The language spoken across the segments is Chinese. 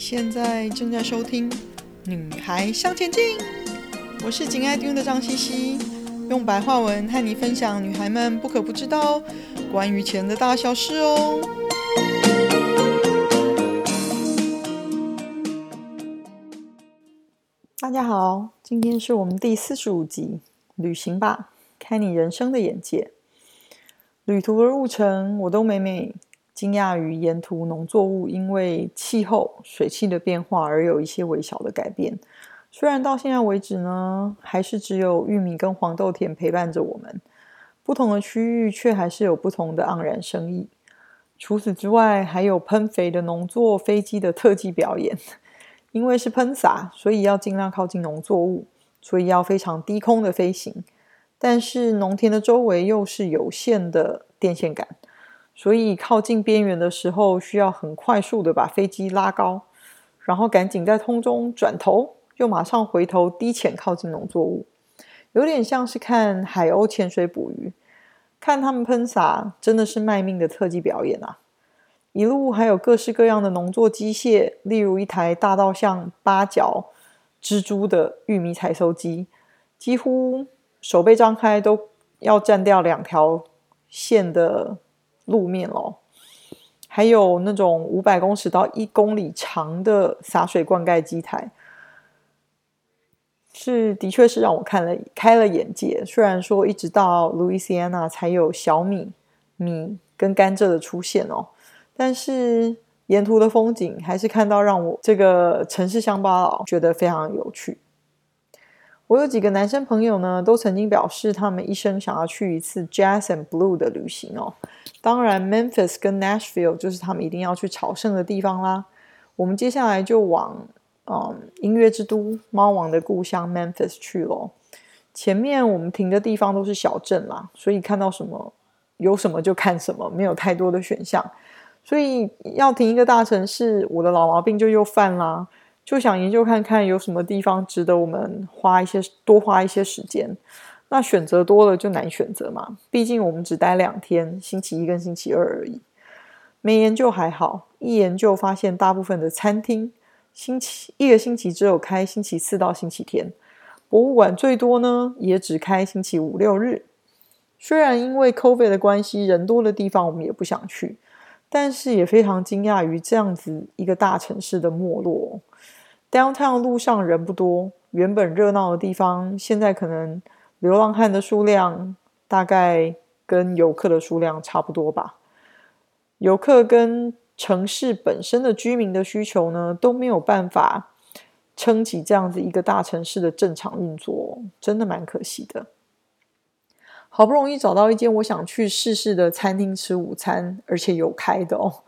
现在正在收听《女孩向前进》，我是紧爱听的张茜茜，用白话文和你分享女孩们不可不知道关于钱的大小事哦。大家好，今天是我们第四十五集，旅行吧，开你人生的眼界。旅途的路程，我都美美惊讶于沿途农作物因为气候、水汽的变化而有一些微小的改变。虽然到现在为止呢，还是只有玉米跟黄豆田陪伴着我们，不同的区域却还是有不同的盎然生意。除此之外，还有喷肥的农作飞机的特技表演。因为是喷洒，所以要尽量靠近农作物，所以要非常低空的飞行。但是农田的周围又是有限的电线杆。所以靠近边缘的时候，需要很快速的把飞机拉高，然后赶紧在空中转头，又马上回头低潜靠近农作物，有点像是看海鸥潜水捕鱼，看他们喷洒，真的是卖命的特技表演啊！一路还有各式各样的农作机械，例如一台大到像八角蜘蛛的玉米采收机，几乎手背张开都要占掉两条线的。路面哦，还有那种五百公尺到一公里长的洒水灌溉机台，是的确是让我看了开了眼界。虽然说一直到路易斯安那才有小米、米跟甘蔗的出现哦，但是沿途的风景还是看到让我这个城市乡巴佬觉得非常有趣。我有几个男生朋友呢，都曾经表示他们一生想要去一次 Jazz and Blue 的旅行哦。当然，Memphis 跟 Nashville 就是他们一定要去朝圣的地方啦。我们接下来就往嗯音乐之都猫王的故乡 Memphis 去咯。前面我们停的地方都是小镇啦，所以看到什么有什么就看什么，没有太多的选项。所以要停一个大城市，我的老毛病就又犯啦。就想研究看看有什么地方值得我们花一些多花一些时间。那选择多了就难选择嘛，毕竟我们只待两天，星期一跟星期二而已。没研究还好，一研究发现大部分的餐厅星期一个星期只有开星期四到星期天，博物馆最多呢也只开星期五六日。虽然因为 COVID 的关系，人多的地方我们也不想去，但是也非常惊讶于这样子一个大城市的没落。Downtown 路上人不多，原本热闹的地方，现在可能流浪汉的数量大概跟游客的数量差不多吧。游客跟城市本身的居民的需求呢，都没有办法撑起这样子一个大城市的正常运作，真的蛮可惜的。好不容易找到一间我想去试试的餐厅吃午餐，而且有开的哦，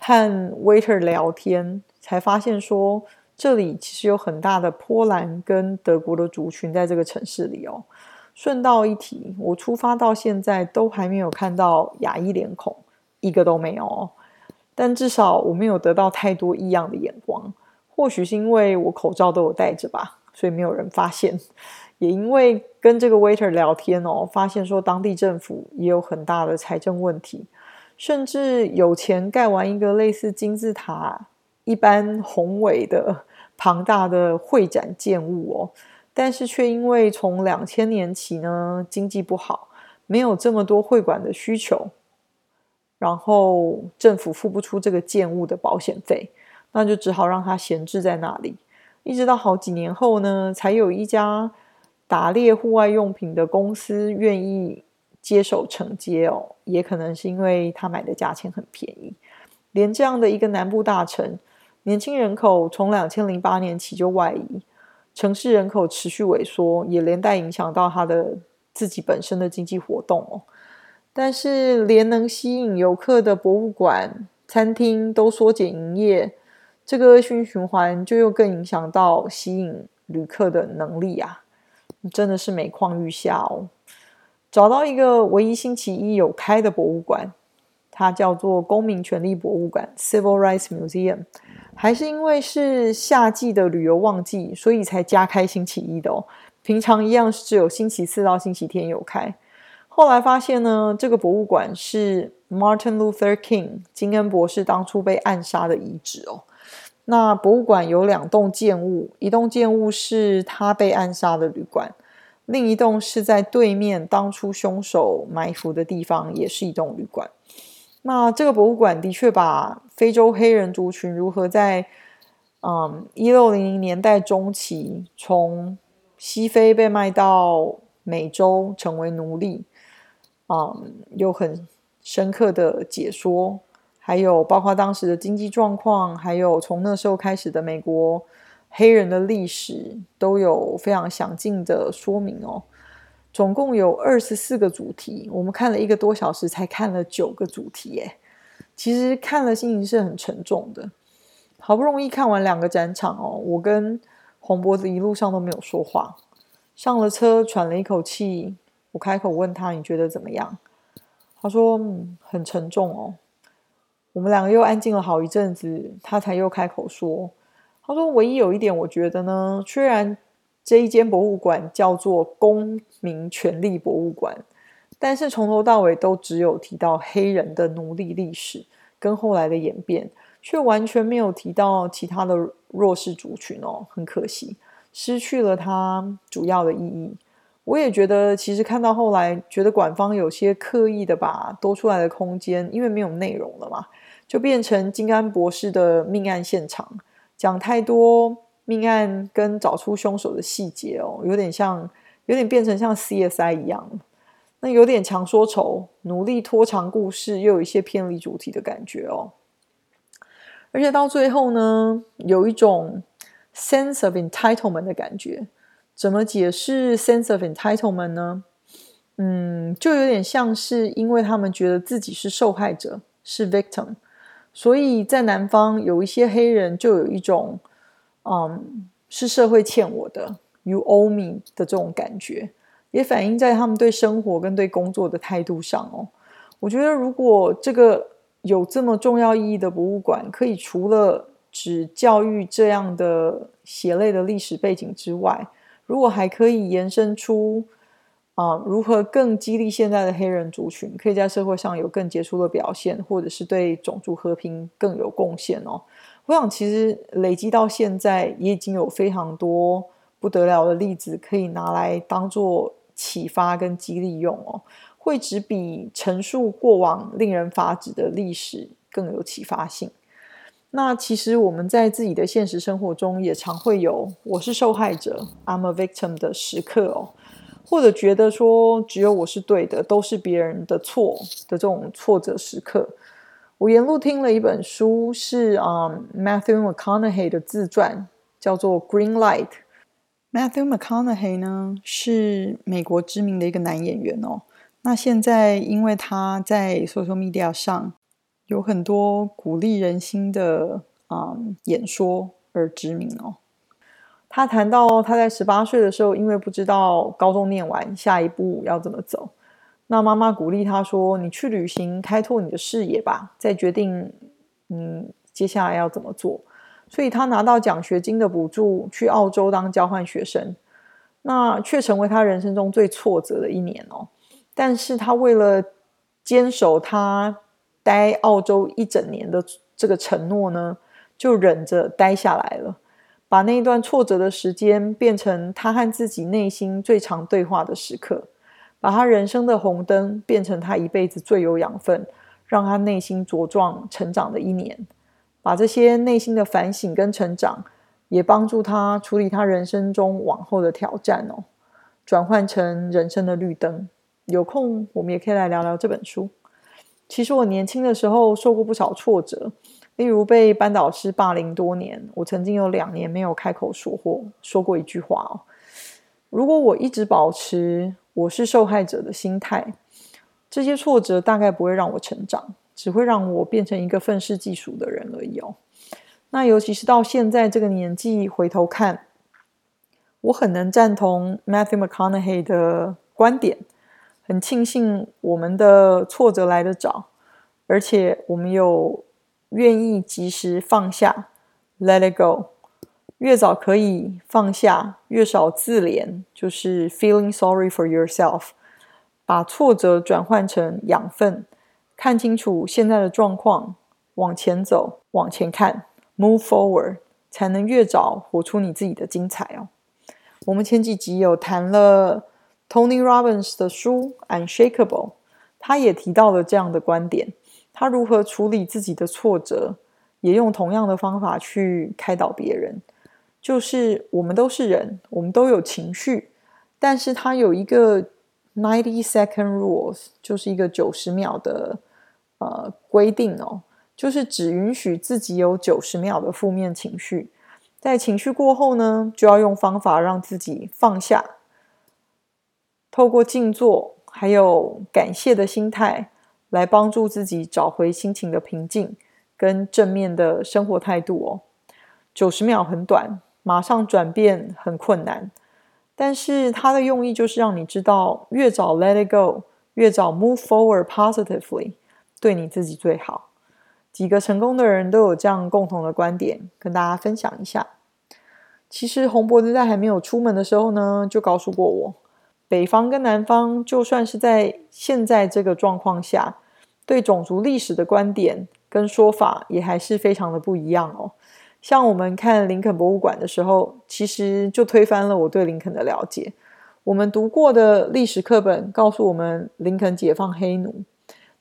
和 waiter 聊天，才发现说。这里其实有很大的波兰跟德国的族群在这个城市里哦。顺道一提，我出发到现在都还没有看到亚裔脸孔，一个都没有。但至少我没有得到太多异样的眼光，或许是因为我口罩都有戴着吧，所以没有人发现。也因为跟这个 waiter 聊天哦，发现说当地政府也有很大的财政问题，甚至有钱盖完一个类似金字塔。一般宏伟的、庞大的会展建物哦，但是却因为从两千年起呢，经济不好，没有这么多会馆的需求，然后政府付不出这个建物的保险费，那就只好让它闲置在那里，一直到好几年后呢，才有一家打猎户外用品的公司愿意接手承接哦，也可能是因为他买的价钱很便宜，连这样的一个南部大城。年轻人口从两千零八年起就外移，城市人口持续萎缩，也连带影响到他的自己本身的经济活动哦。但是，连能吸引游客的博物馆、餐厅都缩减营业，这个恶性循环就又更影响到吸引旅客的能力啊！真的是每况愈下哦。找到一个唯一星期一有开的博物馆，它叫做公民权利博物馆 （Civil Rights Museum）。还是因为是夏季的旅游旺季，所以才加开星期一的哦。平常一样是只有星期四到星期天有开。后来发现呢，这个博物馆是 Martin Luther King 金恩博士当初被暗杀的遗址哦。那博物馆有两栋建物，一栋建物是他被暗杀的旅馆，另一栋是在对面当初凶手埋伏的地方，也是一栋旅馆。那这个博物馆的确把非洲黑人族群如何在嗯一六零零年代中期从西非被卖到美洲成为奴隶，嗯，有很深刻的解说。还有包括当时的经济状况，还有从那时候开始的美国黑人的历史，都有非常详尽的说明哦。总共有二十四个主题，我们看了一个多小时，才看了九个主题耶。其实看了心情是很沉重的。好不容易看完两个展场哦，我跟红脖子一路上都没有说话。上了车喘了一口气，我开口问他：“你觉得怎么样？”他说：“嗯，很沉重哦。”我们两个又安静了好一阵子，他才又开口说：“他说，唯一有一点，我觉得呢，虽然这一间博物馆叫做公民权利博物馆，但是从头到尾都只有提到黑人的奴隶历史跟后来的演变，却完全没有提到其他的弱势族群哦，很可惜，失去了它主要的意义。我也觉得，其实看到后来，觉得馆方有些刻意的把多出来的空间，因为没有内容了嘛。”就变成金安博士的命案现场，讲太多命案跟找出凶手的细节哦，有点像，有点变成像 CSI 一样，那有点强说愁，努力拖长故事，又有一些偏离主题的感觉哦。而且到最后呢，有一种 sense of entitlement 的感觉。怎么解释 sense of entitlement 呢？嗯，就有点像是因为他们觉得自己是受害者，是 victim。所以在南方有一些黑人就有一种，嗯，是社会欠我的，you owe me 的这种感觉，也反映在他们对生活跟对工作的态度上哦。我觉得如果这个有这么重要意义的博物馆，可以除了只教育这样的血泪的历史背景之外，如果还可以延伸出。啊，如何更激励现在的黑人族群，可以在社会上有更杰出的表现，或者是对种族和平更有贡献哦？我想，其实累积到现在，也已经有非常多不得了的例子可以拿来当做启发跟激励用哦，会只比陈述过往令人发指的历史更有启发性。那其实我们在自己的现实生活中，也常会有“我是受害者 ”（I'm a victim） 的时刻哦。或者觉得说只有我是对的，都是别人的错的这种挫折时刻，我沿路听了一本书，是啊、um, Matthew McConaughey 的自传，叫做《Green Light》。Matthew McConaughey 呢是美国知名的一个男演员哦。那现在因为他在 social media 上有很多鼓励人心的啊、演说而知名哦。他谈到他在十八岁的时候，因为不知道高中念完下一步要怎么走，那妈妈鼓励他说：“你去旅行，开拓你的视野吧，再决定嗯接下来要怎么做。”所以他拿到奖学金的补助，去澳洲当交换学生，那却成为他人生中最挫折的一年哦。但是他为了坚守他待澳洲一整年的这个承诺呢，就忍着待下来了。把那一段挫折的时间变成他和自己内心最常对话的时刻，把他人生的红灯变成他一辈子最有养分，让他内心茁壮成长的一年。把这些内心的反省跟成长，也帮助他处理他人生中往后的挑战哦，转换成人生的绿灯。有空我们也可以来聊聊这本书。其实我年轻的时候受过不少挫折。例如被班导师霸凌多年，我曾经有两年没有开口说过说过一句话哦。如果我一直保持我是受害者的心态，这些挫折大概不会让我成长，只会让我变成一个愤世嫉俗的人而已哦。那尤其是到现在这个年纪回头看，我很能赞同 Matthew McConaughey 的观点，很庆幸我们的挫折来得早，而且我们有。愿意及时放下，Let it go。越早可以放下，越少自怜，就是 feeling sorry for yourself。把挫折转换成养分，看清楚现在的状况，往前走，往前看，move forward，才能越早活出你自己的精彩哦。我们前几集有谈了 Tony Robbins 的书《Unshakable》，他也提到了这样的观点：他如何处理自己的挫折，也用同样的方法去开导别人。就是我们都是人，我们都有情绪，但是他有一个 ninety second rules，就是一个九十秒的呃规定哦，就是只允许自己有九十秒的负面情绪，在情绪过后呢，就要用方法让自己放下，透过静坐还有感谢的心态，来帮助自己找回心情的平静跟正面的生活态度哦。九十秒很短。马上转变很困难，但是它的用意就是让你知道，越早 let it go，越早 move forward positively，对你自己最好。几个成功的人都有这样共同的观点，跟大家分享一下。其实红脖子在还没有出门的时候呢，就告诉过我，北方跟南方，就算是在现在这个状况下，对种族历史的观点跟说法，也还是非常的不一样哦。像我们看林肯博物馆的时候，其实就推翻了我对林肯的了解。我们读过的历史课本告诉我们林肯解放黑奴，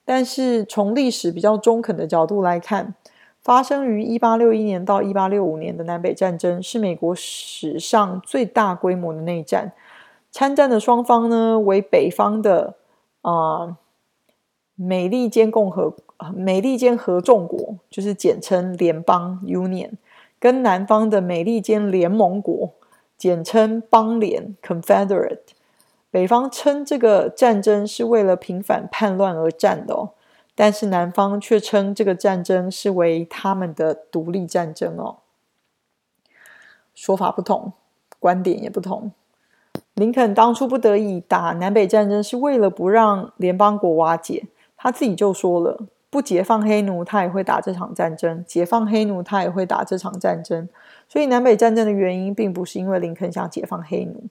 但是从历史比较中肯的角度来看，发生于一八六一年到一八六五年的南北战争是美国史上最大规模的内战。参战的双方呢，为北方的啊、美利坚共和美利坚合众国，就是简称联邦 Union。跟南方的美利坚联盟国，简称邦联 （Confederate），北方称这个战争是为了平反叛乱而战的，但是南方却称这个战争是为他们的独立战争哦。说法不同，观点也不同。林肯当初不得已打南北战争，是为了不让联邦国瓦解，他自己就说了。不解放黑奴，他也会打这场战争；解放黑奴，他也会打这场战争。所以南北战争的原因，并不是因为林肯想解放黑奴，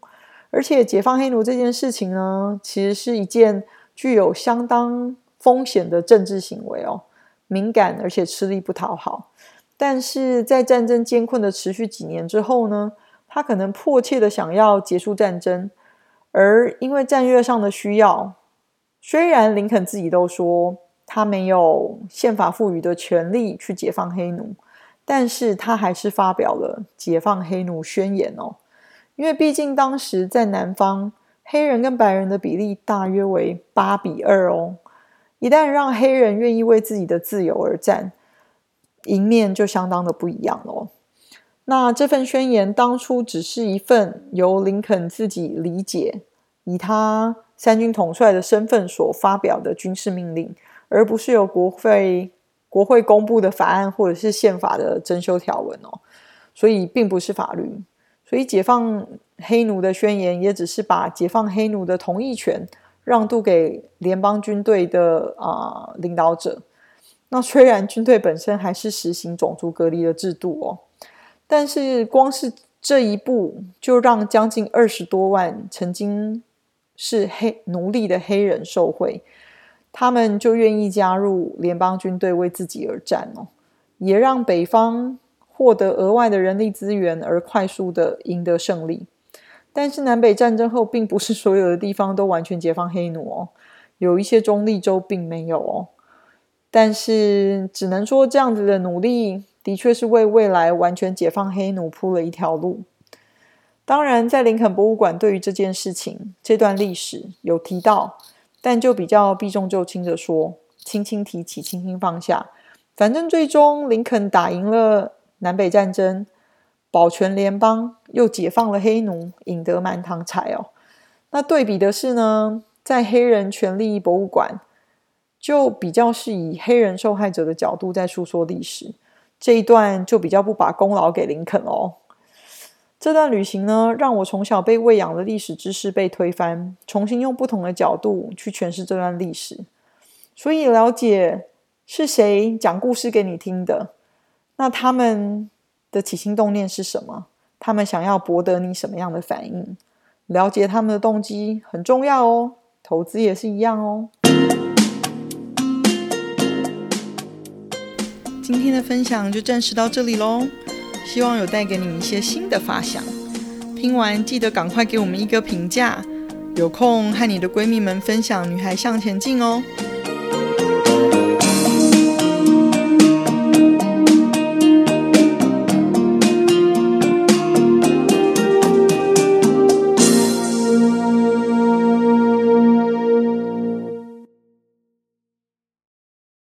而且解放黑奴这件事情呢，其实是一件具有相当风险的政治行为哦，敏感而且吃力不讨好。但是在战争艰困的持续几年之后呢，他可能迫切的想要结束战争，而因为战略上的需要，虽然林肯自己都说。他没有宪法赋予的权利去解放黑奴，但是他还是发表了解放黑奴宣言哦。因为毕竟当时在南方，黑人跟白人的比例大约为八比二哦。一旦让黑人愿意为自己的自由而战，赢面就相当的不一样哦。那这份宣言当初只是一份由林肯自己理解，以他三军统帅的身份所发表的军事命令。而不是由国会国会公布的法案或者是宪法的增修条文哦，所以并不是法律。所以解放黑奴的宣言也只是把解放黑奴的同意权让渡给联邦军队的啊、领导者。那虽然军队本身还是实行种族隔离的制度哦，但是光是这一步就让将近二十多万曾经是黑奴隶的黑人受惠。他们就愿意加入联邦军队为自己而战哦，也让北方获得额外的人力资源而快速的赢得胜利。但是南北战争后，并不是所有的地方都完全解放黑奴哦，有一些中立州并没有哦。但是只能说这样子的努力，的确是为未来完全解放黑奴铺了一条路。当然，在林肯博物馆对于这件事情这段历史有提到。但就比较避重就轻的说，轻轻提起，轻轻放下。反正最终林肯打赢了南北战争，保全联邦，又解放了黑奴，引得满堂彩哦。那对比的是呢，在黑人权利博物馆，就比较是以黑人受害者的角度在诉说历史，这一段就比较不把功劳给林肯哦。这段旅行呢，让我从小被喂养的历史知识被推翻，重新用不同的角度去诠释这段历史。所以了解是谁讲故事给你听的，那他们的起心动念是什么？他们想要博得你什么样的反应？了解他们的动机很重要哦。投资也是一样哦。今天的分享就暂时到这里喽。希望有带给你一些新的发想。听完记得赶快给我们一个评价，有空和你的闺蜜们分享《女孩向前进》哦。